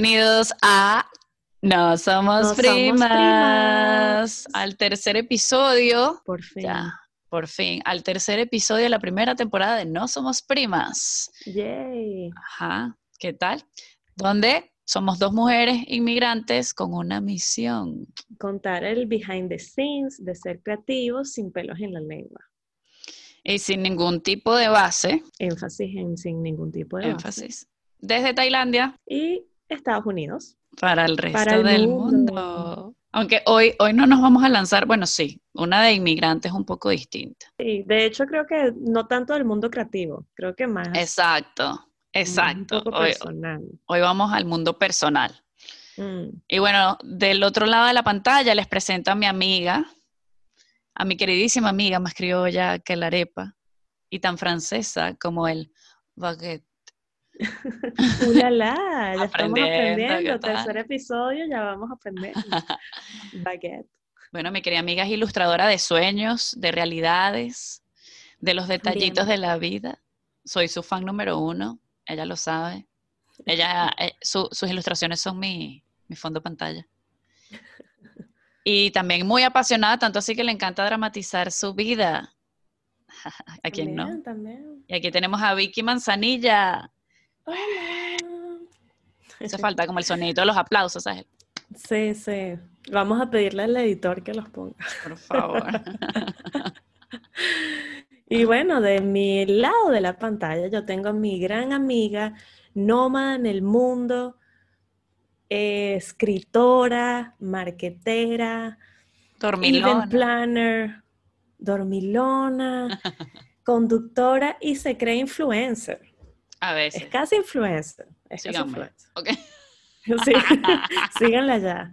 Bienvenidos a No Somos, No Somos primas, al tercer episodio, Por fin. ya, por fin, al tercer episodio de la primera temporada de No Somos Primas. Yay. Ajá, ¿qué tal? Donde somos dos mujeres inmigrantes con una misión. Contar el behind the scenes de ser creativos sin pelos en la lengua. Y sin ningún tipo de base, Énfasis en sin ningún tipo de base. énfasis, desde Tailandia Y Estados Unidos. para el resto Para el del mundo. mundo. Aunque hoy, hoy no nos vamos a lanzar, bueno, sí, una de inmigrantes un poco distinta. Sí, de hecho creo que no tanto del mundo creativo, creo que más Exacto, exacto. un poco Hoy, personal. hoy vamos al mundo personal. Mm, Y bueno, del otro lado de la pantalla les presento a mi amiga, a mi queridísima amiga más criolla que la arepa y tan francesa como el baguette. ¡Ulala! Ya estamos Aprendiendo, aprendiendo. Tercer episodio, ya vamos a aprender. Baguette. Bueno, mi querida amiga es ilustradora de sueños, de realidades, de los detallitos de la vida. Soy su fan número uno, ella lo sabe. Ella, eh, su- sus ilustraciones son mi, mi fondo pantalla. Y también muy apasionada, tanto así que le encanta dramatizar su vida. ¿A quién no? También, también. Y aquí tenemos a Vicky Manzanilla. Hola. Hace falta como el sonidito de los aplausos, ¿sabes? Sí, sí. Vamos a pedirle al editor que los ponga. Por favor. Y bueno, de mi lado de la pantalla yo tengo a mi gran amiga, nómada en el mundo, eh, escritora, marquetera, event Dormilón. planner, dormilona, conductora y se cree influencer. A Es veces. casi influencer. Es casi influencer. Ok. Sí, síganla ya.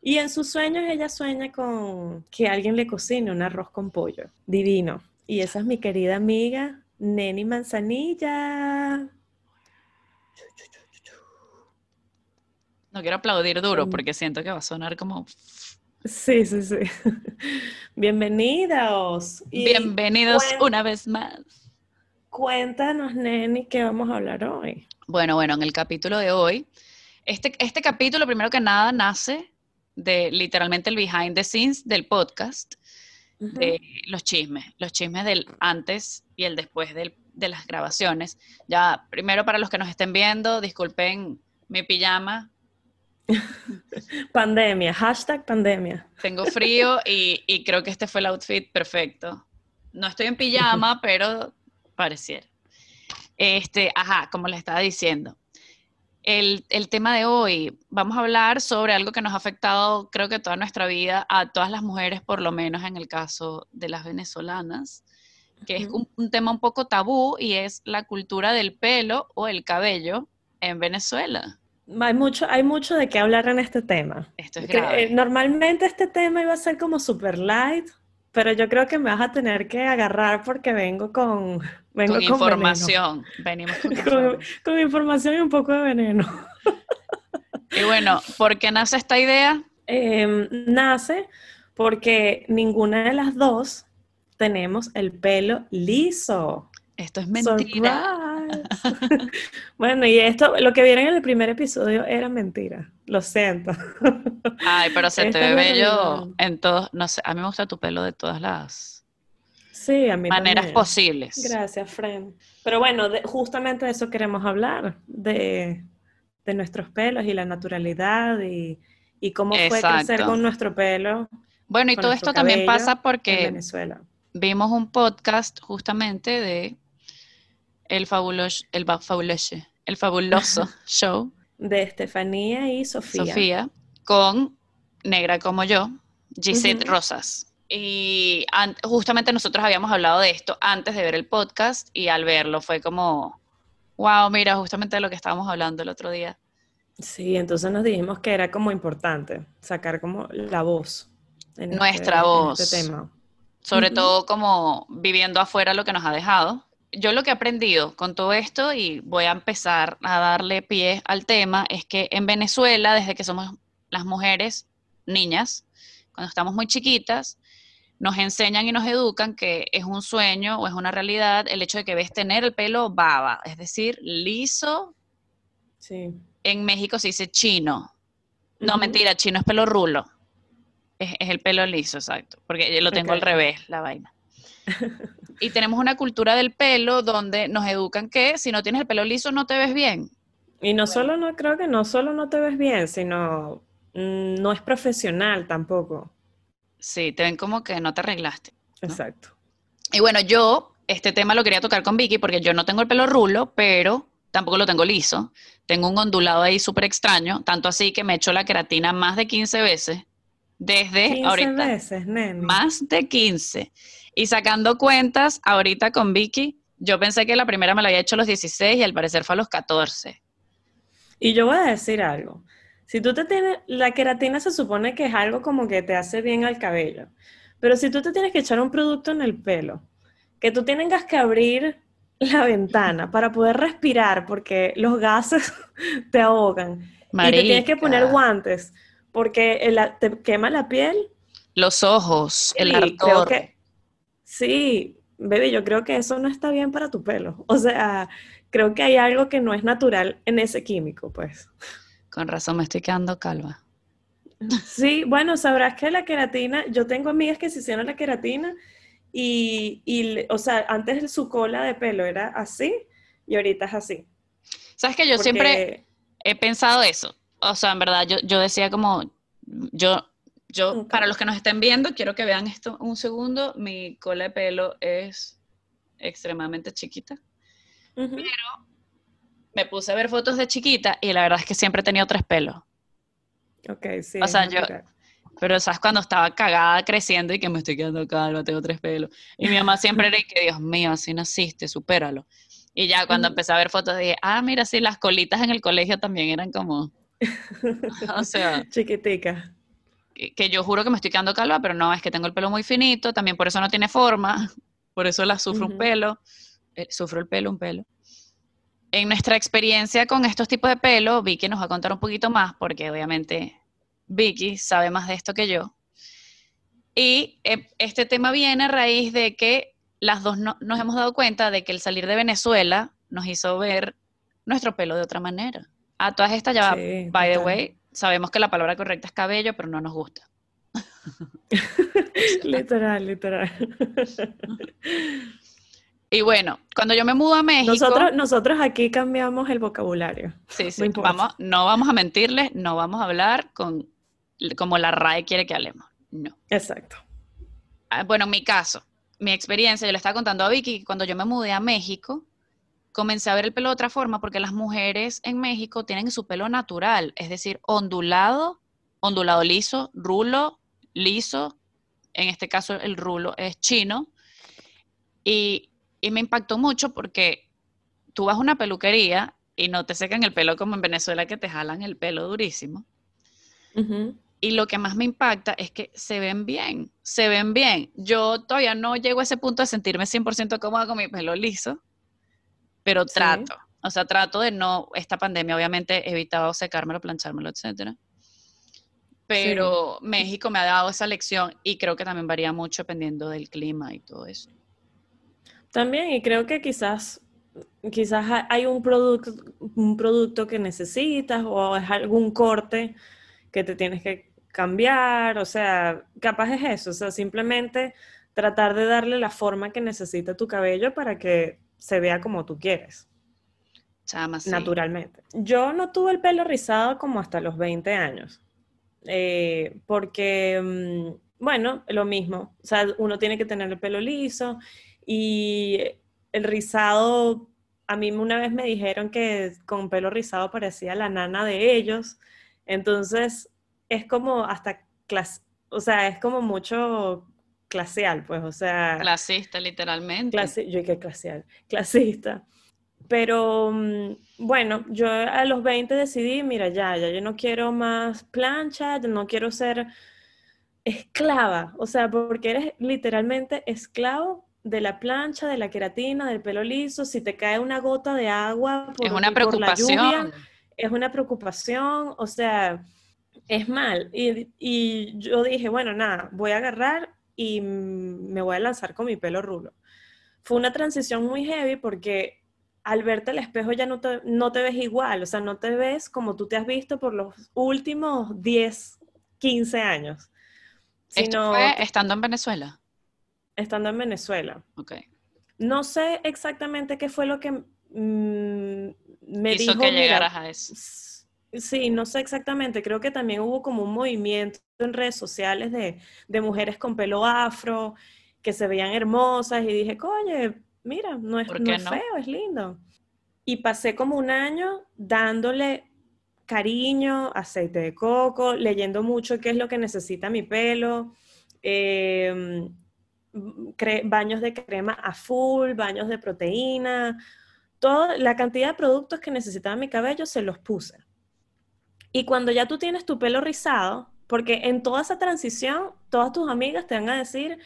Y en sus sueños ella sueña con que alguien le cocine un arroz con pollo. Divino. Y esa es mi querida amiga, Neni Manzanilla. No quiero aplaudir duro Mm. porque siento que va a sonar como Sí, sí, sí. Bienvenidos. Y bienvenidos una vez más. Cuéntanos, Neni, qué vamos a hablar hoy. Bueno, bueno, en el capítulo de hoy, este, este capítulo primero que nada nace de literalmente el behind the scenes del podcast, de los chismes, los chismes del antes y el después del- de las grabaciones. Ya, primero para los que nos estén viendo, disculpen mi pijama, Pandemia, hashtag pandemia. tengo frío y, y creo que este fue el outfit perfecto. No estoy en pijama, pero pareciera. Este, ajá, como les estaba diciendo. El, el tema de hoy, vamos a hablar sobre algo que nos ha afectado, creo que toda nuestra vida, a todas las mujeres, por lo menos en el caso de las venezolanas, que es un, un tema un poco tabú y es la cultura del pelo o el cabello en Venezuela. Hay mucho, hay mucho de qué hablar en este tema. Esto es grave. eh, Normalmente este tema iba a ser como super light, pero yo creo que me vas a tener que agarrar porque vengo con, vengo con con veneno. información. Venimos con Con, información. con información y un poco de veneno. Y bueno, ¿por qué nace esta idea? Em, nace porque ninguna de las dos tenemos el pelo liso. Esto es mentira. Surprise. bueno, y esto, lo que vieron en el primer episodio era mentira. Lo siento. Ay, pero se te ve bello en todos, no sé, a mí me gusta tu pelo de todas las Sí, a mí maneras también. posibles. Gracias, Fren. Pero bueno, de- justamente de eso queremos hablar, de, de nuestros pelos y la naturalidad y, y cómo fue crecer Exacto. con nuestro pelo Bueno, y todo esto también pasa en porque Venezuela. vimos un podcast justamente de el fabuloso, el ba- fabuloso, el fabuloso show, De Estefanía y Sofía. Sofía, con Negra como yo, Gisette. Rosas. Y justamente nosotros habíamos hablado de esto antes de ver el podcast y al verlo fue como, wow, mira, justamente de lo que estábamos hablando el otro día. Sí, entonces nos dijimos que era como importante sacar como la voz. en Nuestra este- en voz. este tema. sobre todo como viviendo afuera lo que nos ha dejado. Yo lo que he aprendido con todo esto y voy a empezar a darle pie al tema es que en Venezuela, desde que somos las mujeres niñas, cuando estamos muy chiquitas, nos enseñan y nos educan que es un sueño o es una realidad el hecho de que ves tener el pelo baba, es decir, liso, Sí. en México se dice chino. No, mentira, chino es pelo rulo. Es, el pelo liso, exacto. Porque yo lo tengo al revés, la vaina. y tenemos una cultura del pelo donde nos educan que si no tienes el pelo liso no te ves bien. Y no solo, no creo que no solo no te ves bien, sino mm, no es profesional tampoco. Sí, te ven como que no te arreglaste. Exacto. Y bueno, yo este tema lo quería tocar con Vicky porque yo no tengo el pelo rulo, pero tampoco lo tengo liso. Tengo un ondulado ahí súper extraño, tanto así que me he hecho la queratina más de 15 veces. Desde 15 ahorita. veces, nene. Más de 15. Y sacando cuentas, ahorita con Vicky, yo pensé que la primera me la había hecho a los 16 y al parecer fue a los 14. Y yo voy a decir algo. Si tú te tienes, la queratina se supone que es algo como que te hace bien al cabello. Pero si tú te tienes que echar un producto en el pelo, que tú tengas que abrir la ventana para poder respirar porque los gases te ahogan. Y te tienes que poner guantes porque te quema la piel. Los ojos, el ardor. Sí, bebé, yo creo que eso no está bien para tu pelo. O sea, creo que hay algo que no es natural en ese químico, pues. Con razón me estoy quedando calva. Sí, bueno, sabrás que la queratina, yo tengo amigas que se hicieron la queratina y, y, o sea, antes su cola de pelo era así y ahorita es así. Sabes que yo siempre he pensado eso. O sea, en verdad, yo, yo decía como, yo, yo, para los que nos estén viendo, quiero que vean esto un segundo. Mi cola de pelo es extremadamente chiquita. Pero me puse a ver fotos de chiquita y la verdad es que siempre he tenido tres pelos. Ok, sí. O sea, yo, pero sabes cuando estaba cagada creciendo y que me estoy quedando calva, tengo tres pelos. Y mi mamá siempre era que, Dios mío, así naciste, supéralo. Y ya cuando empecé a ver fotos dije, ah, mira, sí, las colitas en el colegio también eran como, o sea, chiquitica. Que, yo juro que me estoy quedando calva, pero no, es que tengo el pelo muy finito, también por eso no tiene forma, por eso la sufro un pelo, eh, sufro el pelo un pelo. En nuestra experiencia con estos tipos de pelo, Vicky nos va a contar un poquito más, porque obviamente Vicky sabe más de esto que yo. Y eh, este tema viene a raíz de que las dos nos hemos dado cuenta de que el salir de Venezuela nos hizo ver nuestro pelo de otra manera. A todas estas ya, by the way, sabemos que la palabra correcta es cabello, pero no nos gusta. literal, literal. Y bueno, cuando yo me mudo a México... Nosotros, nosotros aquí cambiamos el vocabulario. Sí, sí, no vamos, no vamos a mentirles, no vamos a hablar con como la RAE quiere que hablemos. No. Exacto. Ah, bueno, en mi caso, mi experiencia, yo le estaba contando a Vicky que cuando yo me mudé a México, comencé a ver el pelo de otra forma porque las mujeres en México tienen su pelo natural, es decir, ondulado, ondulado liso, rulo, liso. En este caso, el rulo es chino. Y, y me impactó mucho porque tú vas a una peluquería y no te secan el pelo como en Venezuela que te jalan el pelo durísimo. Y lo que más me impacta es que se ven bien, se ven bien. Yo todavía no llego a ese punto de sentirme 100% cómoda con mi pelo liso, pero trato. O sea, trato de no, esta pandemia obviamente he evitado secármelo, planchármelo, etcétera. Pero México me ha dado esa lección y creo que también varía mucho dependiendo del clima y todo eso. También, y creo que quizás, quizás hay un producto, un producto que necesitas o es algún corte que te tienes que cambiar, o sea, capaz es eso, o sea, simplemente tratar de darle la forma que necesita tu cabello para que se vea como tú quieres. Chama, Naturalmente. Yo no tuve el pelo rizado como hasta los 20 años, eh, porque, mm, bueno, lo mismo, o sea, uno tiene que tener el pelo liso y el rizado, a mí una vez me dijeron que con pelo rizado parecía la nana de ellos, entonces es como hasta clase, o sea, es como mucho claseal, pues, o sea. Clasista, literalmente. Clase, yo que claseal, clasista. Pero mm, bueno, yo a los 20 decidí, mira, ya, ya, yo no quiero más plancha, no quiero ser esclava, o sea, porque eres literalmente esclavo de la plancha, de la queratina, del pelo liso, si te cae una gota de agua es una preocupación. es una preocupación, o sea, es mal. Y, yo dije, bueno, nada, voy a agarrar y me voy a lanzar con mi pelo rulo. Fue una transición muy heavy porque al verte al espejo ya no te, no te ves igual, o sea, no te ves como tú te has visto por los últimos 10, 15 años. ¿Esto fue estando en Venezuela? Estando en Venezuela. Ok. No sé exactamente qué fue lo que mm, me Hizo dijo. que llegaras a eso. Sí, no sé exactamente. Creo que también hubo como un movimiento en redes sociales de, de mujeres con pelo afro que se veían hermosas y dije, coño, mira, no es, no es feo, es lindo. Y pasé como un año dándole cariño, aceite de coco, leyendo mucho qué es lo que necesita mi pelo, em, baños de crema a full, baños de proteína, toda la cantidad de productos que necesitaba mi cabello se los puse. Y cuando ya tú tienes tu pelo rizado, porque en toda esa transición, todas tus amigas te van a decir,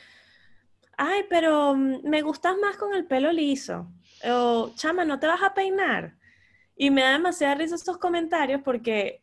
ay, pero mm, me gustas más con el pelo liso. O, chama, ¿no te vas a peinar? Y me da demasiada risa estos comentarios porque...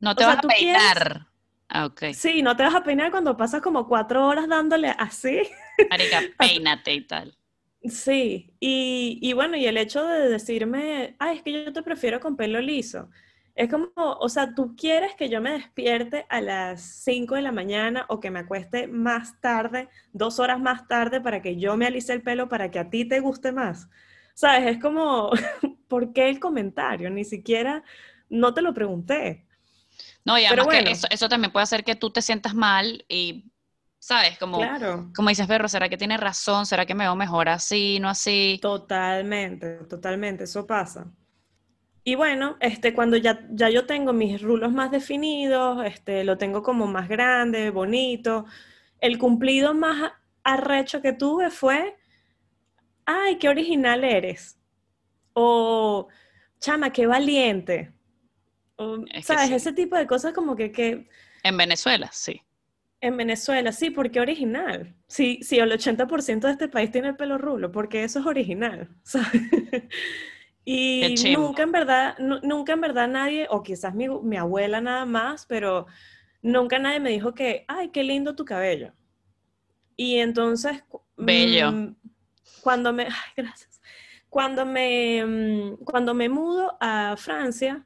No te vas a peinar. Ah, ok. Sí, no te vas a peinar cuando pasas como cuatro horas dándole así. Marica, peínate y tal. Sí, y, y bueno, y el hecho de decirme, ay, es que yo te prefiero con pelo liso. Es como, o sea, tú quieres que yo me despierte a las 5 de la mañana o que me acueste más tarde, dos horas más tarde, para que yo me alice el pelo para que a ti te guste más. ¿Sabes? Es como, ¿por qué el comentario? Ni siquiera, no te lo pregunté. No, y además que eso, eso, también puede hacer que tú te sientas mal y, ¿sabes? Como, como dices, Berro, ¿será que tiene razón? ¿Será que me veo mejor así, no así? Totalmente, totalmente, eso pasa. Y bueno, este, cuando ya, ya yo tengo mis rulos más definidos, este, lo tengo como más grande, bonito, el cumplido más arrecho que tuve fue, ay, qué original eres. O, chama, qué valiente. ¿Sabes? Ese tipo de cosas como que, que... En Venezuela, sí. En Venezuela, sí, porque original. Sí, sí, el 80% de este país tiene el pelo rulo, porque eso es original, ¿sabes? Y nunca en verdad, nunca en verdad nadie, o quizás mi, mi, abuela nada más, pero nunca nadie me dijo que, ay, qué lindo tu cabello. Y entonces... Bello. Mm, cuando me, ay, gracias. Cuando me, mm, cuando me mudo a Francia,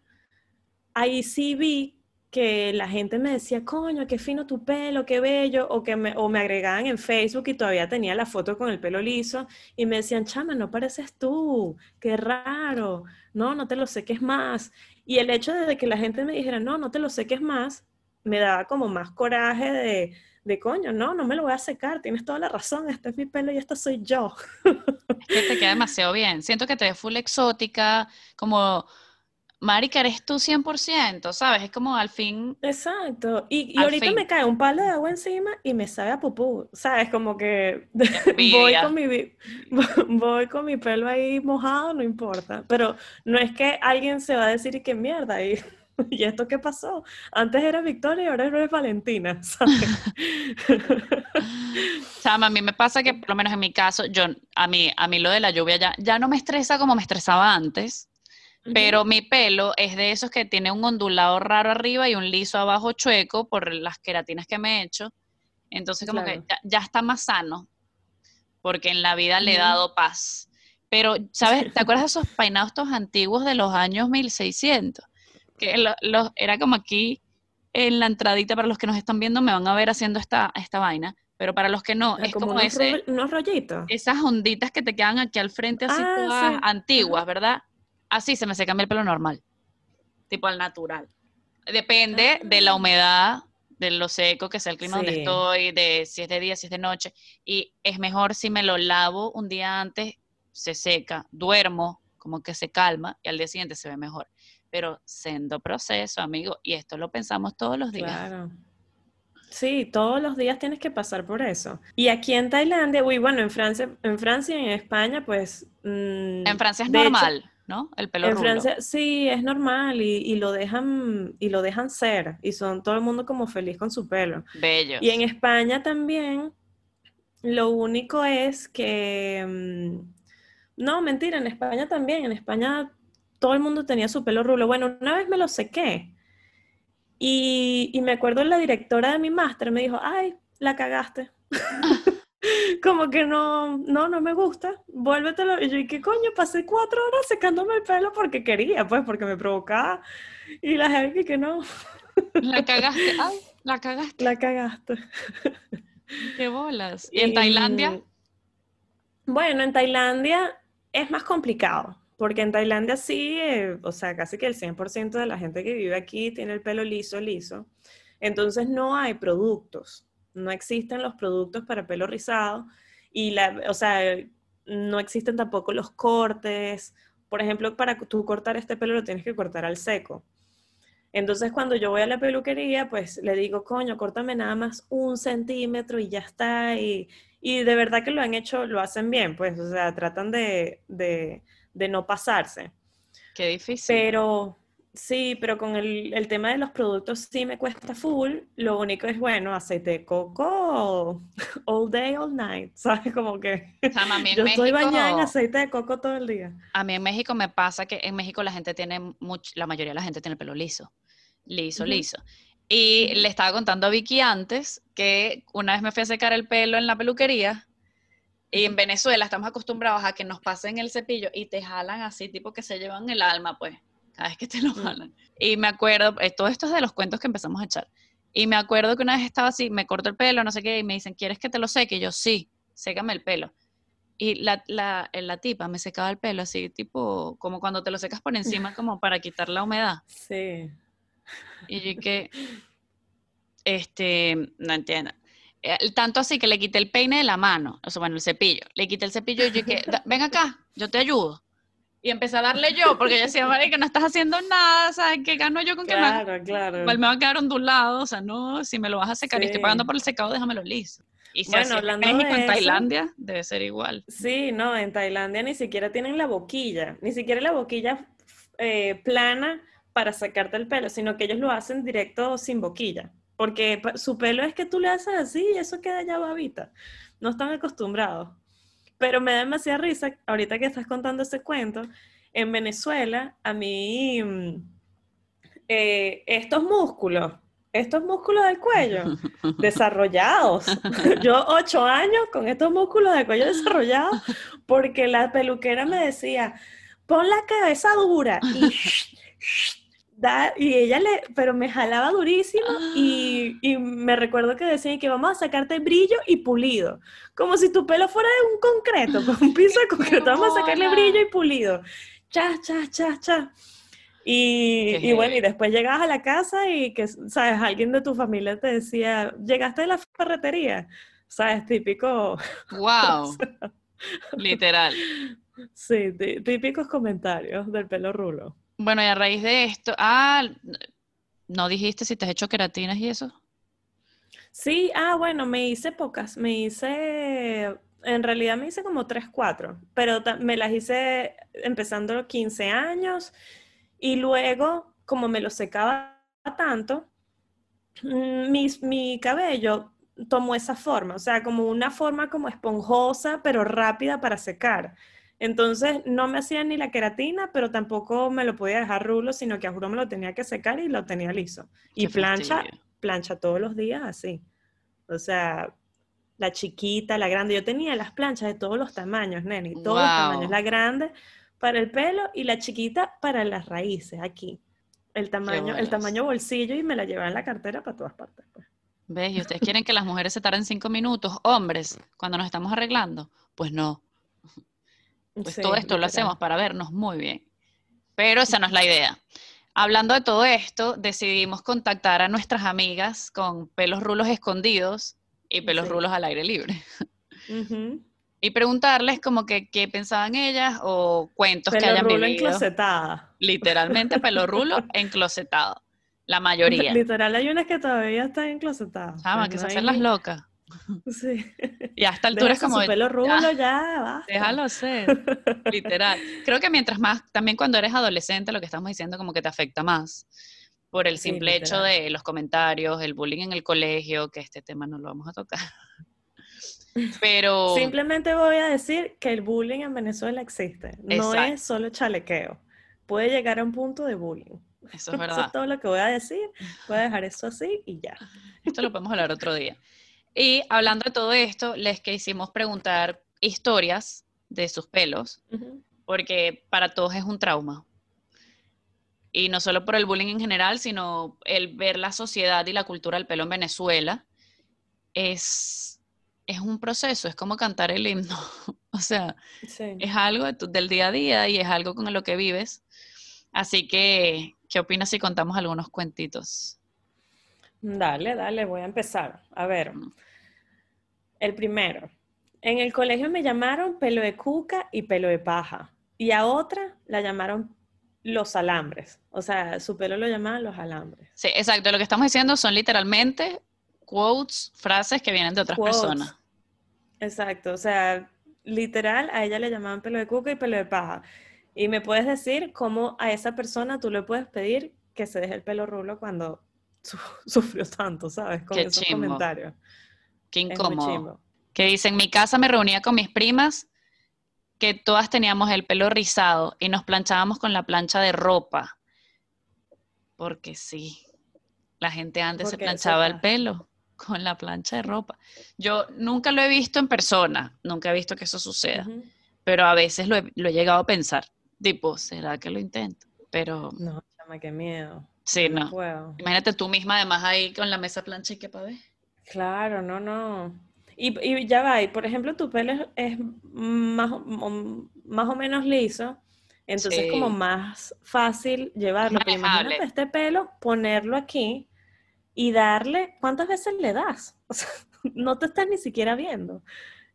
ahí sí vi que la gente me decía, coño, qué fino tu pelo, qué bello, o que me, o me agregaban en Facebook y todavía tenía la foto con el pelo liso y me decían, chama, no pareces tú, qué raro, no, no te lo sé es más. Y el hecho de que la gente me dijera, no, no te lo sé es más, me daba como más coraje de, de coño, no, no me lo voy a secar, tienes toda la razón, este es mi pelo y esta soy yo. Es que te queda demasiado bien, siento que te ves full exótica, como Marica, eres tú 100%, ¿sabes? Es como al fin... Exacto. Y, ahorita me cae un palo de agua encima y me sabe a pupú, ¿sabes? Como que voy con, mi, voy con mi pelo ahí mojado, no importa. Pero no es que alguien se va a decir y qué mierda. Y, ¿Y esto qué pasó? Antes era Victoria y ahora eres Valentina, ¿sabes? Chama, a mí me pasa que, por lo menos en mi caso, yo, a mí, a mí lo de la lluvia ya, ya no me estresa como me estresaba antes pero mi pelo es de esos que tiene un ondulado raro arriba y un liso abajo chueco por las queratinas que me he hecho. Entonces como que ya, está más sano, porque en la vida le he dado paz. Pero, ¿sabes? ¿Te acuerdas de esos peinados antiguos de los años 1600? Que era como aquí en la entradita, para los que nos están viendo, me van a ver haciendo esta, esta vaina. Pero para los que no, ah, es como, unos, ese, unos rollitos. Esas onditas que te quedan aquí al frente, así ah, todas antiguas, ¿verdad? Así se me seca el pelo normal, tipo al natural. Depende de la ah. humedad, de lo seco que sea el clima donde estoy, de si es de día, si es de noche. Y es mejor si me lo lavo un día antes, se seca, duermo, como que se calma y al día siguiente se ve mejor. Pero siendo proceso, amigo, y esto lo pensamos todos los días. Claro. Sí, todos los días tienes que pasar por eso. Y aquí en Tailandia, uy, bueno, en Francia, en Francia y en España, pues... Mm, en Francia es normal. ¿No? El pelo en Francia, sí, es normal y, lo dejan y lo dejan ser y son todo el mundo como feliz con su pelo. Bello. Y en España también lo único es que mm, no, mentira, en España también, en España todo el mundo tenía su pelo rulo. Bueno, una vez me lo sequé y, y me acuerdo la directora de mi máster me dijo, "Ay, la cagaste." como que no, no, no me gusta, vuélvetelo. Y yo, ¿y qué coño? Pasé cuatro horas secándome el pelo porque quería, pues, porque me provocaba. Y la gente que no. La cagaste, ay, la cagaste. La cagaste. Qué bolas. ¿Y en Tailandia? Bueno, en Tailandia es más complicado, porque en Tailandia sí, eh, o sea, casi que el 100% de la gente que vive aquí tiene el pelo liso, liso. Entonces no hay productos, no existen los productos para pelo rizado y la, o sea, no existen tampoco los cortes. Por ejemplo, para tú cortar este pelo lo tienes que cortar al seco. Entonces, cuando yo voy a la peluquería, pues le digo, coño, córtame nada más un centímetro y ya está. Y, y de verdad que lo han hecho, lo hacen bien, pues, o sea, tratan de, de, de no pasarse. Qué difícil. Pero sí, pero con el, el, tema de los productos sí me cuesta full. Lo único es, bueno, aceite de coco all day, all night, ¿sabes? Como que o sea, a mí en yo México, estoy bañada en aceite de coco todo el día. A mí en México me pasa que en México la gente tiene, mucho, la mayoría de la gente tiene el pelo liso liso, uh -huh. liso. Y le estaba contando a Vicky antes que una vez me fui a secar el pelo en la peluquería y en Venezuela estamos acostumbrados a que nos pasen el cepillo y te jalan así, tipo que se llevan el alma, pues, cada vez que te lo jalan. Y me acuerdo, eh, todo esto es de los cuentos que empezamos a echar. Y me acuerdo que una vez estaba así, me corto el pelo, no sé qué, y me dicen, ¿quieres que te lo seque? Y yo, sí, sécame el pelo. Y la, la, la, tipa me secaba el pelo así, tipo, como cuando te lo secas por encima, como para quitar la humedad. Sí. Y yo que, este, no entiendo. Tanto así que le quité el peine de la mano, o sea, bueno, el cepillo. Le quité el cepillo y yo que, ven acá, yo te ayudo. Y empecé a darle yo, porque yo decía, vale, que no estás haciendo nada, ¿sabes? ¿Qué gano yo con claro, que me, claro. me va a quedar ondulado? O sea, no, si me lo vas a secar sí. y estoy pagando por el secado, déjamelo liso. Y si bueno, hablando en México, de en Tailandia, eso, debe ser igual. Sí, no, en Tailandia ni siquiera tienen la boquilla, ni siquiera la boquilla eh, plana para sacarte el pelo, sino que ellos lo hacen directo sin boquilla, porque su pelo es que tú le haces así y eso queda ya babita. No están acostumbrados. Pero me da demasiada risa, ahorita que estás contando ese cuento, en Venezuela, a mí, eh, estos músculos, estos músculos del cuello desarrollados. Yo ocho años con estos músculos del cuello desarrollados, porque la peluquera me decía, pon la cabeza dura y Da, y ella le, pero me jalaba durísimo y, y, me recuerdo que decían que vamos a sacarte brillo y pulido, como si tu pelo fuera de un concreto, con un piso de concreto, vamos a sacarle brillo y pulido, cha, cha, cha, cha. Y, y bueno, y después llegabas a la casa y que, sabes, alguien de tu familia te decía, llegaste de la ferretería, sabes, típico. Wow, literal. Sí, típicos comentarios del pelo rulo. Bueno, y a raíz de esto, ah, ¿no dijiste si te has hecho queratinas y eso? Sí, ah, bueno, me hice pocas, me hice, en realidad me hice como 3, 4, pero me las hice empezando los 15 años y luego, como me lo secaba tanto, mm, mi, mi cabello tomó esa forma, o sea, como una forma como esponjosa, pero rápida para secar. Entonces no me hacía ni la queratina, pero tampoco me lo podía dejar rulo, sino que a juro me lo tenía que secar y lo tenía liso. Y plancha, plancha todos los días así. O sea, la chiquita, la grande. Yo tenía las planchas de todos los tamaños, Neni, todos wow. los tamaños. La grande para el pelo y la chiquita para las raíces, aquí. El tamaño, el tamaño bolsillo y me la llevaba en la cartera para todas partes. Pues. ¿Ves? ¿Y ustedes quieren que las mujeres se tarden cinco minutos? Hombres, cuando nos estamos arreglando. Pues no. Pues sí, todo esto literal. lo hacemos para vernos muy bien. Pero esa no es la idea. Hablando de todo esto, decidimos contactar a nuestras amigas con pelos rulos escondidos y pelos sí. rulos al aire libre. Uh -huh. Y preguntarles como que qué pensaban ellas o cuentos pelo que hayan rulo vivido. enclosetada. Literalmente pelo rulo enclosetado. La mayoría. Literal hay unas que todavía están enclosetadas. Chama, que se hacen las locas. Sí. Y a esta altura es como. Su pelo rulo ya, ya basta. Déjalo ser. Literal. Creo que mientras más, también cuando eres adolescente, lo que estamos diciendo como que te afecta más. Por el simple sí, hecho de los comentarios, el bullying en el colegio, que este tema no lo vamos a tocar. Pero. Simplemente voy a decir que el bullying en Venezuela existe. No Exacto. es solo chalequeo. Puede llegar a un punto de bullying. Eso es verdad. Eso es todo lo que voy a decir. Voy a dejar eso así y ya. Esto lo podemos hablar otro día. Y hablando de todo esto, les quisimos preguntar historias de sus pelos, porque para todos es un trauma. Y no solo por el bullying en general, sino el ver la sociedad y la cultura del pelo en Venezuela es, es un proceso, es como cantar el himno. o sea, es algo del día a día y es algo con lo que vives. Así que, ¿qué opinas si contamos algunos cuentitos? Dale, dale, voy a empezar. A ver, el primero. En el colegio me llamaron pelo de cuca y pelo de paja. Y a otra la llamaron los alambres. O sea, su pelo lo llamaban los alambres. Sí, exacto. Lo que estamos diciendo son literalmente quotes, frases que vienen de otras personas. Exacto. O sea, literal, a ella le llamaban pelo de cuca y pelo de paja. Y me puedes decir cómo a esa persona tú le puedes pedir que se deje el pelo rulo cuando sufrió tanto, ¿sabes? Con esos comentarios. Qué incómodo. Que dice, en mi casa me reunía con mis primas que todas teníamos el pelo rizado y nos planchábamos con la plancha de ropa. Porque sí, la gente antes se planchaba el pelo con la plancha de ropa. Yo nunca lo he visto en persona, nunca he visto que eso suceda, pero a veces lo he, llegado a pensar. Tipo, ¿será que lo intento? Pero... No, chama, qué miedo. Sí, no. Imagínate tú misma además ahí con la mesa plancha y qué pa' ver. Claro, no, no. Y, ya va, y por ejemplo, tu pelo es, más, más, o menos liso, entonces es como más fácil llevarlo. Pero imagínate este pelo, ponerlo aquí y darle, ¿cuántas veces le das? O sea, no te estás ni siquiera viendo.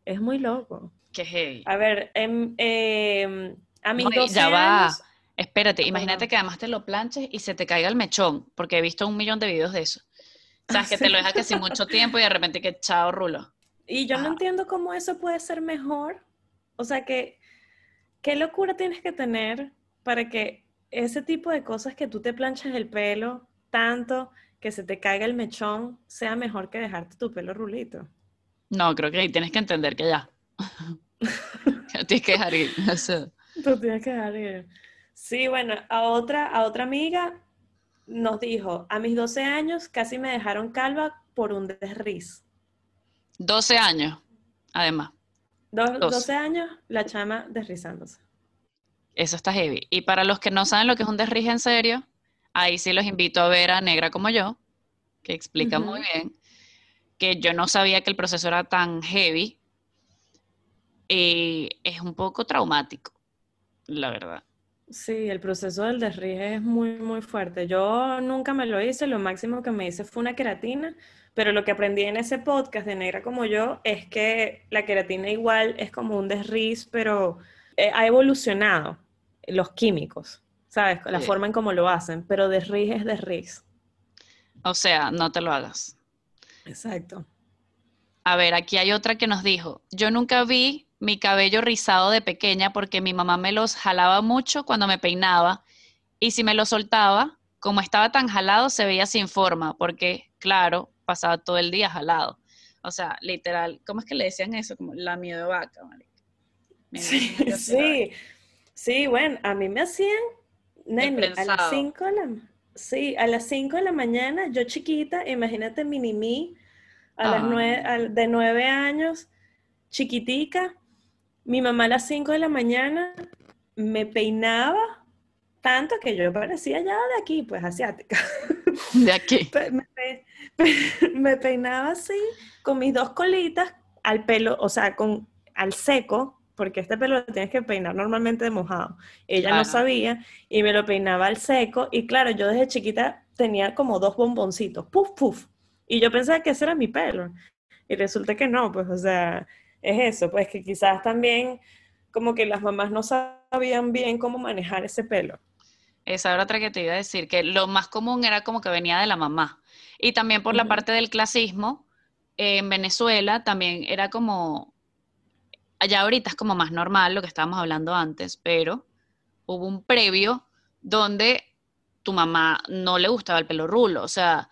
Es muy loco. Qué hey. A ver, em, em, a mis ya va. Espérate, imagínate que además te lo planches y se te caiga el mechón, porque he visto un millón de videos de eso. O sea, que te lo dejas que sin mucho tiempo y de repente que chao rulo. Y yo no entiendo cómo eso puede ser mejor. O sea, que qué locura tienes que tener para que ese tipo de cosas que tú te planchas el pelo tanto que se te caiga el mechón sea mejor que dejarte tu pelo rulito. No, creo que ahí tienes que entender que ya. tienes que dejar ir. Tú tienes que dejar ir. Sí, bueno, a otra, a otra amiga nos dijo, a mis 12 años casi me dejaron calva por un desriz. 12 años, además. 12 años, la chama desrizándose. Eso está heavy. Y para los que no saben lo que es un desriz en serio, ahí sí los invito a ver a Negra como yo, que explica muy bien, que yo no sabía que el proceso era tan heavy. Y es un poco traumático, la verdad. Sí, el proceso del desriz es muy, muy fuerte. Yo nunca me lo hice, lo máximo que me hice fue una queratina, pero lo que aprendí en ese podcast de Negra como yo es que la queratina igual es como un desriz, pero eh, ha evolucionado los químicos, ¿sabes? La forma en cómo lo hacen, pero desriz es desriz. O sea, no te lo hagas. Exacto. A ver, aquí hay otra que nos dijo, yo nunca vi mi cabello rizado de pequeña porque mi mamá me los jalaba mucho cuando me peinaba y si me lo soltaba, como estaba tan jalado, se veía sin forma, porque, claro, pasaba todo el día jalado. O sea, literal, ¿cómo es que le decían eso? Como la miedo de vaca, Sí, sí, sí, bueno, a mí me hacían, a las 5 de la, sí, a las 5 de la mañana, yo chiquita, imagínate mini a las ah. de 9 años, chiquitica, mi mamá a las 5 de la mañana me peinaba tanto que yo parecía ya de aquí, pues asiática. De aquí. me, peinaba así, con mis dos colitas, al pelo, o sea, con, al seco, porque este pelo lo tienes que peinar normalmente de mojado. Ella no sabía y me lo peinaba al seco. Y claro, yo desde chiquita tenía como dos bomboncitos, puff, puff. Y yo pensaba que ese era mi pelo. Y resulta que no, pues, o sea, es eso, pues que quizás también como que las mamás no sabían bien cómo manejar ese pelo. Esa era otra que te iba a decir, que lo más común era como que venía de la mamá. Y también por la parte del clasismo, en Venezuela también era como, allá ahorita es como más normal lo que estábamos hablando antes, pero hubo un previo donde tu mamá no le gustaba el pelo rulo, o sea,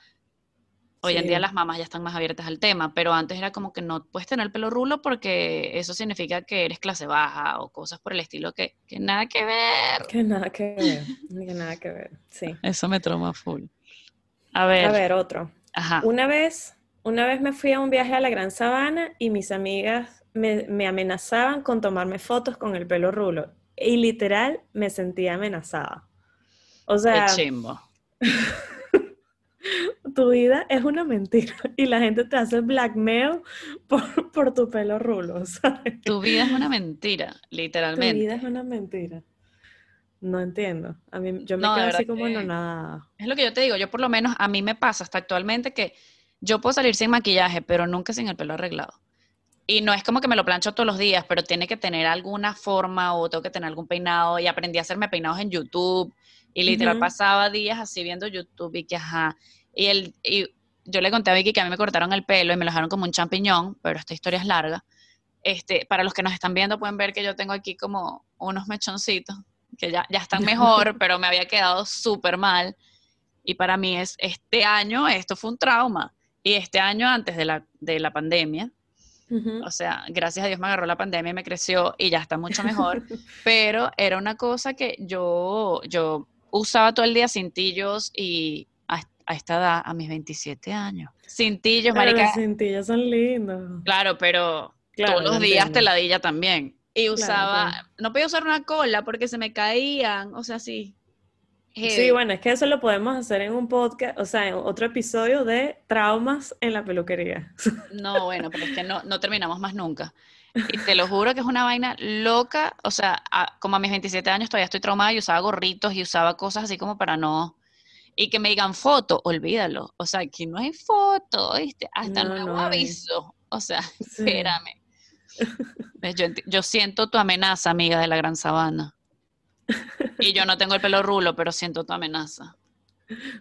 Hoy en día las mamás ya están más abiertas al tema, pero antes era como que no puedes tener el pelo rulo porque eso significa que eres clase baja o cosas por el estilo que, que nada que ver. Que nada que ver, que nada que ver, sí. Eso me troma full. A ver. A ver, otro. Una vez Una vez me fui a un viaje a la Gran Sabana y mis amigas me, me amenazaban con tomarme fotos con el pelo rulo. Y literal me sentía amenazada. O sea, Qué chimbo. tu vida es una mentira y la gente te hace blackmail por, por tu pelo rulo, ¿sabes? Tu vida es una mentira, Tu literalmente. vida es una mentira. No entiendo. A mí, yo me No, quedo así como no nada. Es lo que yo te digo, yo por lo menos a mí me pasa hasta actualmente que yo puedo salir sin maquillaje, pero nunca sin el pelo arreglado. Y no es como que me lo plancho todos los días, pero tiene que tener alguna forma o tengo que tener algún peinado y aprendí a hacerme peinados en YouTube y literal pasaba días así viendo YouTube y que ajá. Y, el, y yo le conté a Vicky que a mí me cortaron el pelo y me lo dejaron como un champiñón, pero esta historia es larga. Este, para los que nos están viendo pueden ver que yo tengo aquí como unos mechoncitos que ya, ya están mejor, pero me había quedado súper mal. Y para mí es, este año, esto fue un trauma. Y este año antes de la, de la pandemia, Ujú. o sea, gracias a Dios me agarró la pandemia y me creció y ya está mucho mejor, pero era una cosa que yo, yo usaba todo el día cintillos y a, a esta edad, a mis 27 años, cintillos, marica, los cintillos son lindos. claro, pero Claro, todos los lo días entiendo. teladilla también. Y usaba, claro. no podía usar una cola porque se me caían, o sea, sí. Sí, bueno, es que eso lo podemos hacer en un podcast, o sea, en otro episodio de traumas en la peluquería. No, bueno, pero es que no, no terminamos más nunca. Y te lo juro que es una vaina loca. O sea, a- como a mis 27 años todavía estoy traumada y usaba gorritos y usaba cosas así como para no. Y que me digan foto, olvídalo. O sea, aquí no hay foto, ¿viste? Hasta No, nuevo no aviso. O sea, Sí. espérame. Yo, yo siento tu amenaza, amiga de la Gran Sabana. Y yo no tengo el pelo rulo, pero siento tu amenaza.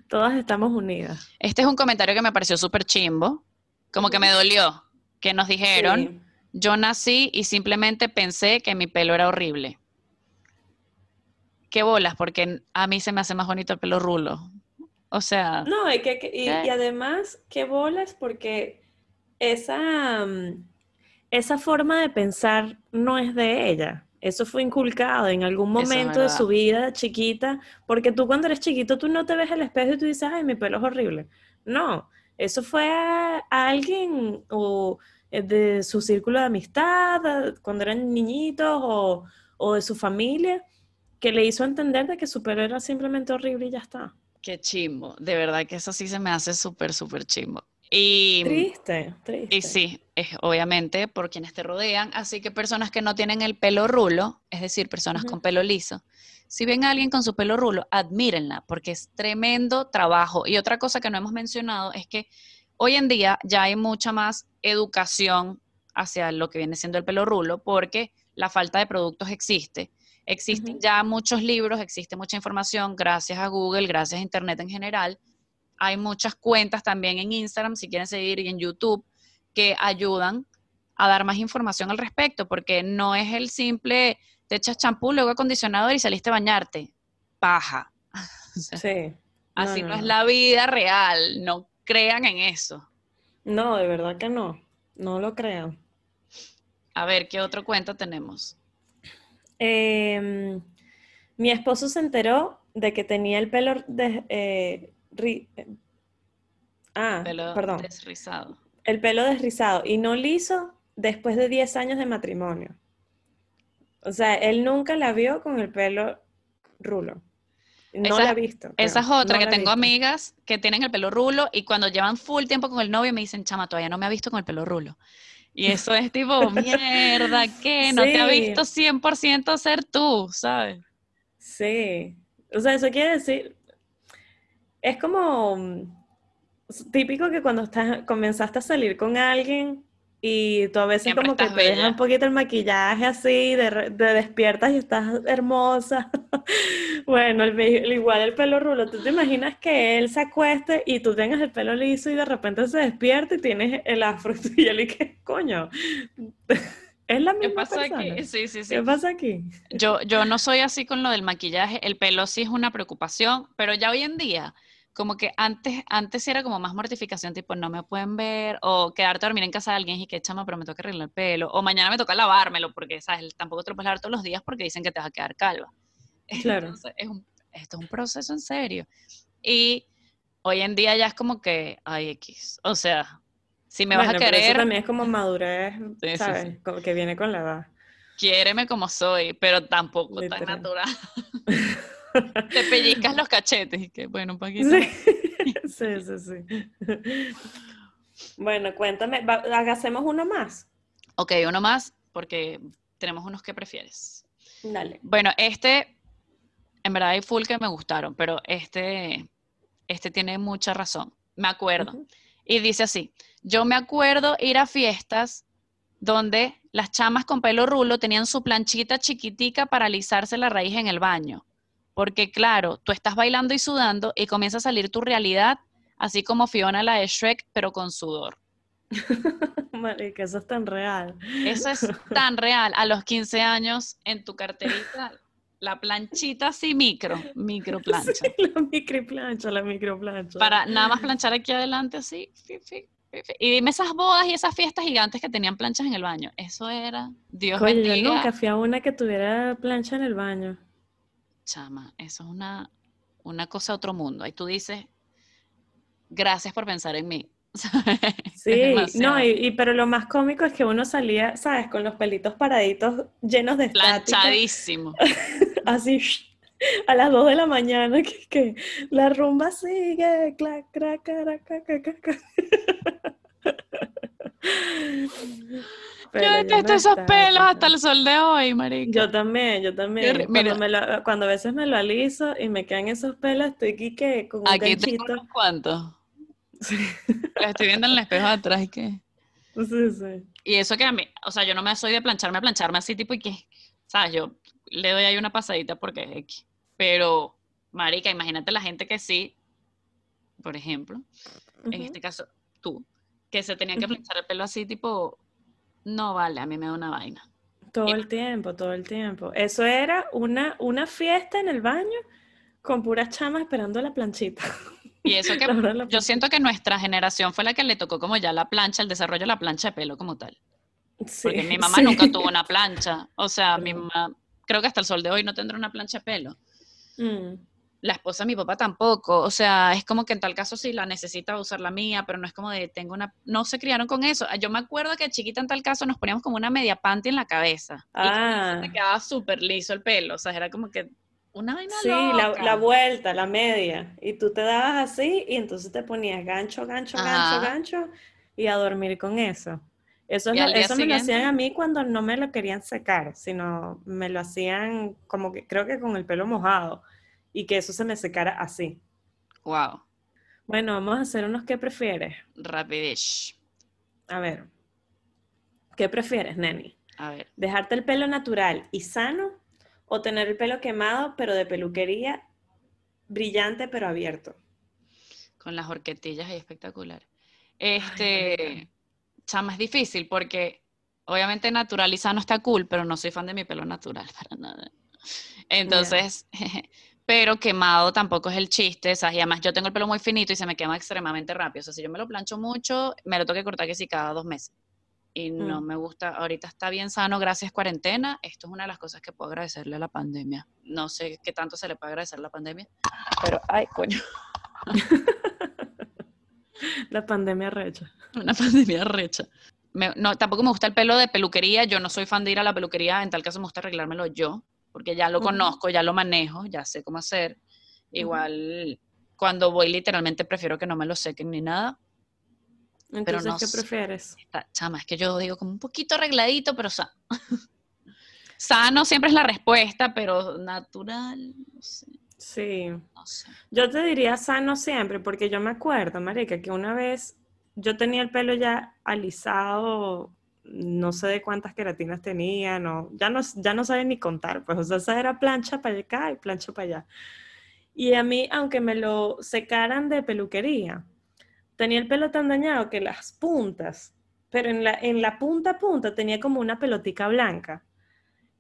Todas estamos unidas. Este es un comentario que me pareció súper chimbo. Como que me dolió. Que nos dijeron. Sí. Yo nací y simplemente pensé que mi pelo era horrible. Qué bolas, porque a mí se me hace más bonito el pelo rulo. O sea, No, y, que, que- y, además, qué bolas, porque esa, mm, esa forma de pensar no es de ella. Eso fue inculcado en algún momento de su vida chiquita, porque tú cuando eres chiquito tú no te ves al espejo y tú dices, ay, mi pelo es horrible. No, eso fue a, a alguien o de su círculo de amistad, a- cuando eran niñitos o, o de su familia, que le hizo entender de que su pelo era simplemente horrible y ya está. qué chimbo. De verdad que eso sí se me hace súper, súper chimbo. Y, Triste, triste. y sí, es obviamente por quienes te rodean. Así que personas que no tienen el pelo rulo, es decir, personas Ujú. con pelo liso, si ven a alguien con su pelo rulo, admírenla, porque es tremendo trabajo. Y otra cosa que no hemos mencionado es que hoy en día ya hay mucha más educación hacia lo que viene siendo el pelo rulo, porque la falta de productos existe. Existen ya muchos libros, existe mucha información, gracias a Google, gracias a Internet en general. Hay muchas cuentas también en Instagram, si quieren seguir, y en YouTube, que ayudan a dar más información al respecto, porque no es el simple, te echas champú, luego acondicionador y saliste a bañarte. Paja. O sea, Sí. Así no, es la vida real, no crean en eso. No, de verdad que no. No lo creo. A ver, ¿qué otro cuento tenemos? Em, mi esposo se enteró de que tenía el pelo de, eh, ri- eh, ah, Pelo perdón, desrizado. el pelo desrizado y no liso después de 10 años de matrimonio. O sea, él nunca la vio con el pelo rulo. No Esa- la ha visto. Esa es otra, No que tengo amigas que tienen el pelo rulo y cuando llevan full tiempo con el novio me dicen, chama, todavía no me ha visto con el pelo rulo. Y eso es tipo, mierda, ¿qué? No te ha visto 100% ser tú, ¿sabes? Sí, o sea, eso quiere decir, es como mm, típico que cuando estás, comenzaste a salir con alguien y tú a veces Siempre como que te dejas bella. un poquito el maquillaje así, de, de despiertas y estás hermosa. Bueno, el el- igual el pelo rulo, tú te imaginas que él se acueste y tú tengas el pelo liso y de repente se despierta y tienes el afro y él y qué coño, es la ¿Qué misma pasa persona. aquí? Sí, sí, sí. ¿Qué pasa aquí? Yo, yo no soy así con lo del maquillaje, el pelo sí es una preocupación, pero ya hoy en día, como que antes, antes sí era como más mortificación, tipo, no me pueden ver, o quedarte a dormir en casa de alguien y que chama, pero me toca arreglar el pelo, o mañana me toca lavármelo, porque, ¿sabes? Tampoco te lo puedes lavar todos los días porque dicen que te vas a quedar calva. Claro. Entonces, es un, esto es un proceso en serio. Y hoy en día ya es como que, ay, X, o sea, Si me vas a Bueno, pero eso querer, también es como madurez, Sí, sí, ¿sabes? Como que viene con la edad. quiéreme como soy, pero tampoco tan Literal. natural. Te pellizcas los cachetes y que, bueno, un poquito. Sí, sí, sí. sí. Bueno, cuéntame, hacemos uno más. Ok, uno más, porque tenemos unos que prefieres. Dale. Bueno, este, en verdad hay full que me gustaron, pero este, este tiene mucha razón. Me acuerdo. Y dice así, yo me acuerdo ir a fiestas donde las chamas con pelo rulo tenían su planchita chiquitica para alisarse la raíz en el baño. Porque claro, tú estás bailando y sudando y comienza a salir tu realidad, así como Fiona la de Shrek, pero con sudor. Marica, eso es tan real. Eso es tan real. A los 15 años, en tu carterita, la planchita así micro, micro plancha. Sí, la microplancha, la microplancha. Para nada más planchar aquí adelante así. fi, fi, fi, fi. Y dime esas bodas y esas fiestas gigantes que tenían planchas en el baño. Eso era, Dios Oye, yo bendiga. nunca fui a una que tuviera plancha en el baño. Chama, eso es una, una cosa de otro mundo. Ahí tú dices, gracias por pensar en mí. Sí, no, y, y- pero lo más cómico es que uno salía, ¿sabes? Con los pelitos paraditos llenos de Planchadísimo. así a las 2 de la mañana, que, que la rumba sigue, clac, crac, crac, crac, crac, crac, Yo detesto esos pelos hasta el sol de hoy, marica. Yo también, yo también. Qué- Cuando, me lo- cuando a veces me lo aliso y me quedan esos pelos, estoy aquí que con un Aquí tengo ganchito. unos cuantos. Sí, La estoy viendo en el espejo de atrás y que... sí, sí. Y eso que a mí, o sea, yo no me soy de plancharme a plancharme así, tipo, y que, ¿sabes? Yo le doy ahí una pasadita porque es X. Pero, marica, imagínate la gente que sí, por ejemplo, en este caso, tú, que se tenían que planchar el pelo así, tipo, no vale, a mí me da una vaina. Todo el tiempo, todo el tiempo. Eso era una, una fiesta en el baño con puras chamas esperando la planchita. Y eso que yo siento que nuestra generación fue la que le tocó como ya la plancha, el desarrollo de la plancha de pelo como tal. Porque Sí, mi mamá sí. nunca tuvo una plancha. O sea, mi No. mamá, creo que hasta el sol de hoy no tendrá una plancha de pelo. Mm, La esposa de mi papá tampoco. O sea, es como que en tal caso sí la necesita usar la mía, pero no es como de tengo una. No se criaron con eso. Ah, Yo me acuerdo que chiquita en tal caso nos poníamos como una media panty en la cabeza. Y Ah. te quedaba súper liso el pelo. O sea, era como que una vaina Sí, la, loca. la vuelta, la media. Y tú te dabas así y entonces te ponías gancho, gancho, gancho, Ajá. gancho y a dormir con eso. Eso, es Y lo- eso me lo hacían a mí cuando no me lo querían secar, sino me lo hacían como que creo que con el pelo mojado y que eso se me secara así. Wow. Bueno, vamos a hacer unos que prefieres. Rapidish. A ver, ¿qué prefieres, Neni? A ver. ¿Dejarte el pelo natural y sano o tener el pelo quemado pero de peluquería brillante pero abierto? Con las horquetillas ahí espectacular. Este. Chama, es difícil porque obviamente natural y sano está cool, pero no soy fan de mi pelo natural para nada. Entonces, pero quemado tampoco es el chiste, ¿sabes? Y además yo tengo el pelo muy finito y se me quema extremadamente rápido. O sea, si yo me lo plancho mucho, me lo tengo que cortar que sí cada dos meses. Y no Mm. me gusta, ahorita está bien sano, gracias cuarentena. Esto es una de las cosas que puedo agradecerle a la pandemia. No sé qué tanto se le puede agradecer a la pandemia, pero ay, coño, La pandemia recha. una pandemia recha. Me- no, tampoco me gusta el pelo de peluquería, yo no soy fan de ir a la peluquería, en tal caso me gusta arreglármelo yo, porque ya lo Ujú. conozco, ya lo manejo, ya sé cómo hacer. Igual cuando voy literalmente prefiero que no me lo sequen ni nada. Entonces, no ¿qué prefieres? Chama, es que yo digo como un poquito arregladito, pero sano. Sano siempre es la respuesta, pero natural, no sé, Sí, no sé. yo te diría sano siempre, porque yo me acuerdo, marica, que una vez yo tenía el pelo ya alisado, no sé de cuántas queratinas tenía, no, ya no, ya no saben ni contar, pues, o sea, esa era plancha para acá y plancha para allá. Y a mí, aunque me lo secaran de peluquería, tenía el pelo tan dañado que las puntas, pero en la, en la punta a punta tenía como una pelotica blanca,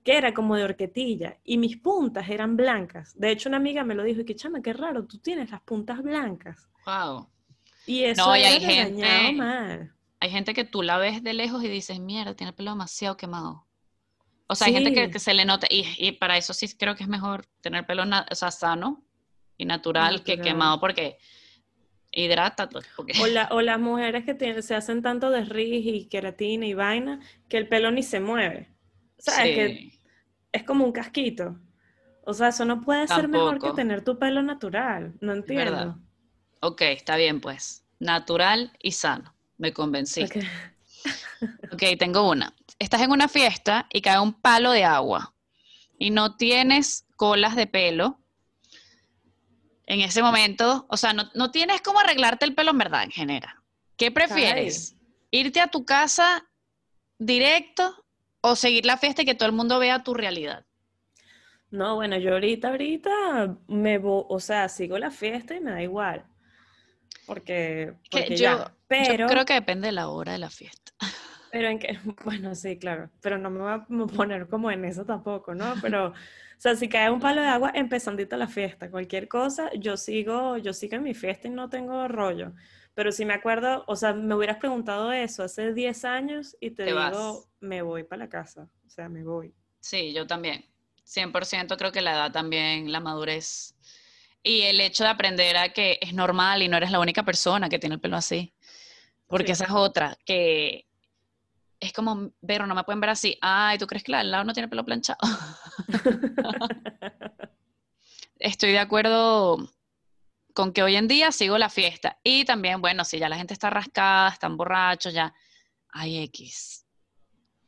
que era como de horquetilla, y mis puntas eran blancas. De hecho, una amiga me lo dijo, y que chama, qué raro, tú tienes las puntas blancas. Wow. Y eso No, y hay gente- mal. Hay gente que tú la ves de lejos y dices, mierda, tiene el pelo demasiado quemado. O sea, hay gente que, se le nota, y, y para eso sí creo que es mejor tener pelo na- o sea, sano y natural, que quemado, porque Hidrátate. O, la, o las mujeres que se hacen tanto de ris y queratina y vaina que el pelo ni se mueve. O sea, es que es como un casquito. O sea, eso no puede ser mejor que tener tu pelo natural. No entiendo. Ok, está bien pues. Natural y sano. Me convencí. ok, tengo una. Estás en una fiesta y cae un palo de agua y no tienes colas de pelo en ese momento, o sea, no, tienes cómo arreglarte el pelo en verdad, en general. ¿Qué prefieres? ¿Irte a tu casa directo o seguir la fiesta y que todo el mundo vea tu realidad? No, bueno, yo ahorita, ahorita me voy, o sea, sigo la fiesta y me da igual. Porque, yo, pero, creo que depende de la hora de la fiesta. Pero en que, bueno, sí, claro, pero no me voy a poner como en eso tampoco, ¿no? Pero o sea, si cae un palo de agua empezandito la fiesta, cualquier cosa, yo sigo, yo sigo en mi fiesta y no tengo rollo. Pero si me acuerdo, o sea, me hubieras preguntado eso hace 10 años y te, digo, me voy para la casa, o sea, me voy. Sí, yo también. 100% creo que la edad también, la madurez y el hecho de aprender a que es normal y no eres la única persona que tiene el pelo así. Porque esa es otra, que es como, pero no me pueden ver así. Ay, ¿tú crees que la al lado no tiene pelo planchado? Estoy de acuerdo con que hoy en día sigo la fiesta. Y también, bueno, si ya la gente está rascada, están borrachos, ya hay X.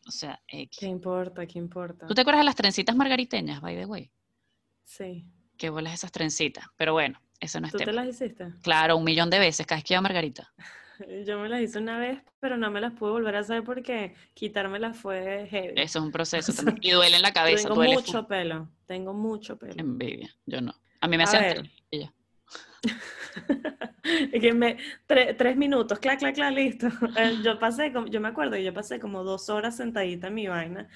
O sea, X. ¿Qué importa? ¿Qué importa? ¿Tú te acuerdas de las trencitas margariteñas, by the way? Sí. Qué bolas esas trencitas. Pero bueno, eso no es ¿Tú te las hiciste? Claro, un millón de veces, cada vez que iba Margarita. Yo me las hice una vez, pero no me las pude volver a hacer porque quitármelas fue heavy. Eso es un proceso también. Y duele en la cabeza. Tengo mucho pelo. Tengo mucho pelo. Envidia. Yo no. A mí me hacían ella. es que me, tres minutos, clac, clac, clac, listo. Eh, yo pasé, yo me acuerdo, yo pasé como dos horas sentadita en mi vaina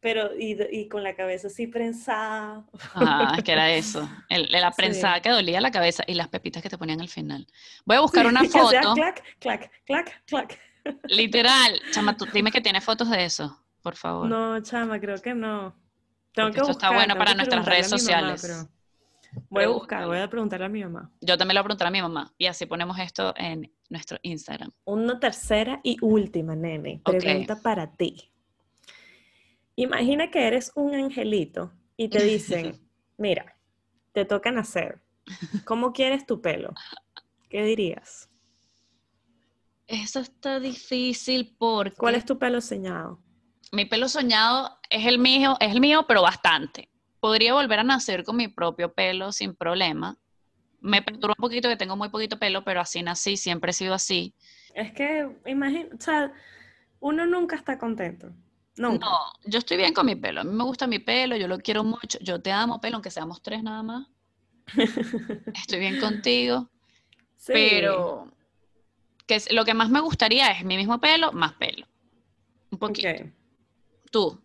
pero y, y, con la cabeza así prensada. Ah, es que era eso. El, la prensada que dolía la cabeza y las pepitas que te ponían al final. Voy a buscar una foto. Sea clac, clac, clac, clac. Literal. Chama, tú dime que tienes fotos de eso, por favor. No, chama, creo que no. Tengo que esto está bueno para nuestras redes sociales. voy a buscar, voy a preguntarle a mi mamá. Yo también lo voy a preguntar a mi mamá. Y así ponemos esto en nuestro Instagram. Una tercera y última, nene. Pregunta para ti. Imagina que eres un angelito y te dicen, mira, te toca nacer. ¿Cómo quieres tu pelo? ¿Qué dirías? Eso está difícil porque... ¿Cuál es tu pelo soñado? Mi pelo soñado es el mío, es el mío, pero bastante. Podría volver a nacer con mi propio pelo sin problema. Me perturba un poquito que tengo muy poquito pelo, pero así nací, siempre he sido así. Es que, imagina, o sea, uno nunca está contento. No, yo estoy bien con mi pelo. A mí me gusta mi pelo, yo lo quiero mucho. Yo te amo, pelo, aunque seamos tres nada más. estoy bien contigo. Pero que lo que más me gustaría es mi mismo pelo, más pelo. Un poquito. ¿Tú?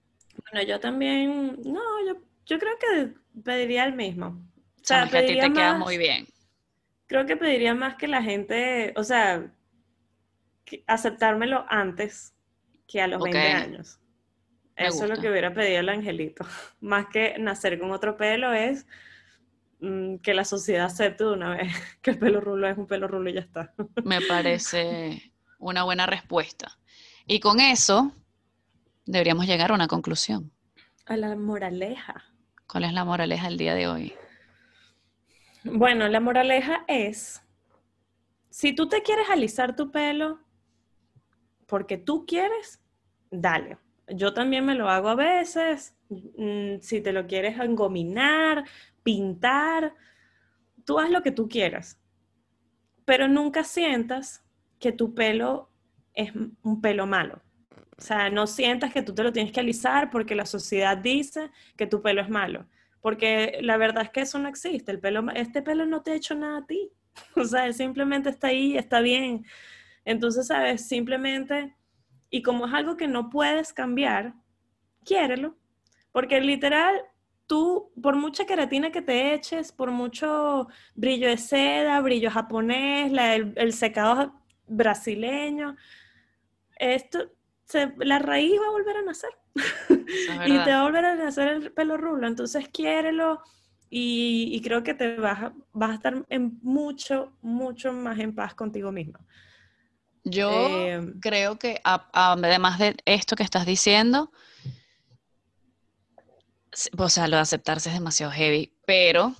Bueno, yo también, no, yo, yo creo que pediría el mismo. O sea, que a ti te queda muy bien. Creo que pediría más que la gente, o sea, aceptármelo antes que a los 20 años. Eso es lo que hubiera pedido el angelito. Más que nacer con otro pelo es mm, que la sociedad acepte de una vez que el pelo rulo es un pelo rulo y ya está. Me parece una buena respuesta. Y con eso deberíamos llegar a una conclusión. A la moraleja. ¿Cuál es la moraleja del día de hoy? Bueno, la moraleja es, si tú te quieres alisar tu pelo porque tú quieres, dale yo también me lo hago a veces. Mm, si te lo quieres engominar, pintar, tú haz lo que tú quieras. Pero nunca sientas que tu pelo es un pelo malo. O sea, no sientas que tú te lo tienes que alisar porque la sociedad dice que tu pelo es malo. Porque la verdad es que eso no existe. El pelo, este pelo no te ha hecho nada a ti. O sea, simplemente está ahí, está bien. Entonces, ¿sabes? Simplemente y como es algo que no puedes cambiar, quiérelo. Porque literal, tú, por mucha queratina que te eches, por mucho brillo de seda, brillo japonés, el, secado brasileño, esto, la raíz va a volver a nacer. y te va a volver a nacer el pelo rulo. Entonces, quiérelo y, creo que te vas a, vas a estar en mucho, mucho más en paz contigo mismo. Yo eh, creo que además de esto que estás diciendo, o sea, lo de aceptarse es demasiado heavy, pero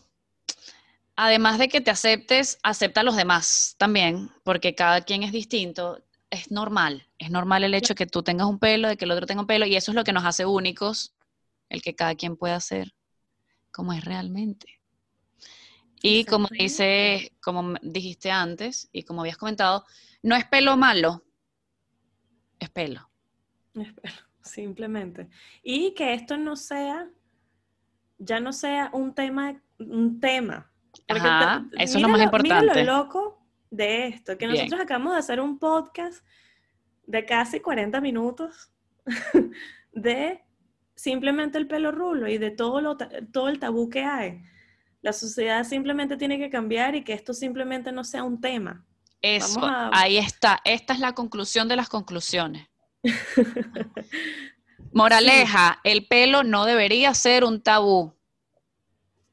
además de que te aceptes, acepta a los demás también, porque cada quien es distinto. Es normal, es normal el hecho de que tú tengas un pelo, de que el otro tenga un pelo, y eso es lo que nos hace únicos, el que cada quien pueda ser como es realmente. Y como dice, como dijiste antes, y como habías comentado, no es pelo malo, es pelo. Es pelo, simplemente. Y que esto no sea, ya no sea un tema, un tema, Ajá, eso es lo más importante. Mira lo loco de esto, que nosotros acabamos de hacer un podcast de casi 40 minutos de simplemente el pelo rulo y de todo, lo, todo el tabú que hay. La sociedad simplemente tiene que cambiar y que esto simplemente no sea un tema. Eso, ahí está. Esta es la conclusión de las conclusiones. Moraleja, el pelo no debería ser un tabú.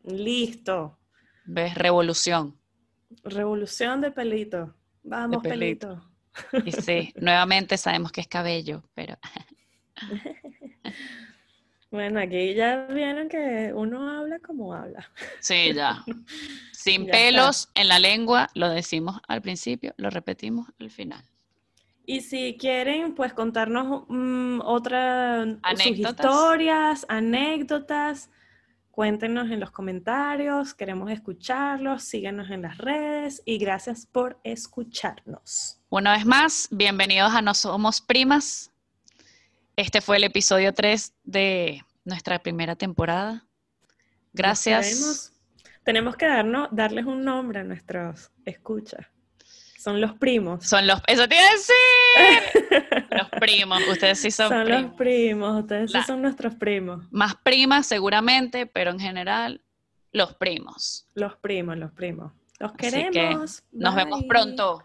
Listo. ¿Ves? Revolución. Revolución de pelito. Vamos, pelito. Y sí, nuevamente sabemos que es cabello, pero. bueno, aquí ya vieron que uno habla como habla. Sí, ya. Sin pelos en la lengua, lo decimos al principio, lo repetimos al final. Y si quieren, pues contarnos mm, otras historias, anécdotas, Cuéntenos en los comentarios, queremos escucharlos, síguenos en las redes y gracias por escucharnos. Una vez más, bienvenidos a No Somos Primas. Este fue el episodio 3 de nuestra primera temporada. Gracias. Tenemos que darnos, darles un nombre a nuestros escuchas. Son los primos. Son los. ¡Eso tiene que decir! los primos. Ustedes sí son, son primos. Son los primos. Ustedes sí son nuestros primos. Más primas, seguramente, pero en general, los primos. Los primos, los primos. Los queremos. nos vemos pronto.